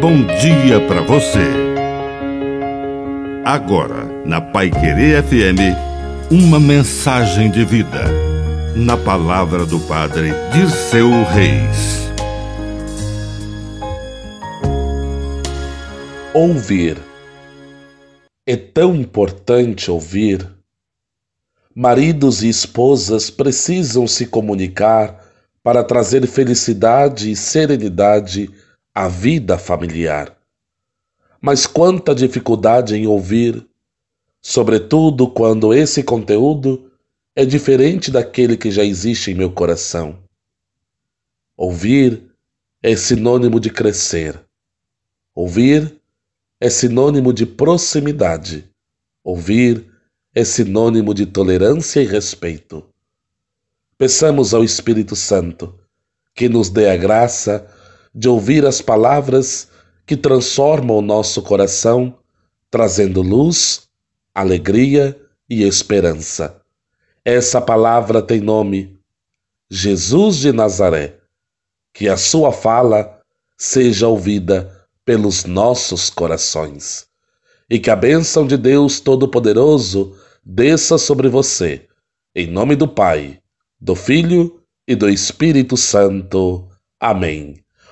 bom dia para você. Agora, na Pai Querer FM, uma mensagem de vida. Na palavra do Padre Dirceu Reis. Ouvir. É tão importante ouvir. Maridos e esposas precisam se comunicar para trazer felicidade e serenidade à vida familiar. Mas quanta dificuldade em ouvir, sobretudo quando esse conteúdo é diferente daquele que já existe em meu coração. Ouvir é sinônimo de crescer. Ouvir é sinônimo de proximidade. Ouvir é sinônimo de tolerância e respeito. Peçamos ao Espírito Santo que nos dê a graça de ouvir as palavras que transformam o nosso coração, trazendo luz, alegria e esperança. Essa palavra tem nome Jesus de Nazaré. Que a sua fala seja ouvida pelos nossos corações. E que a bênção de Deus Todo-Poderoso desça sobre você. Em nome do Pai do Filho e do Espírito Santo. Amém.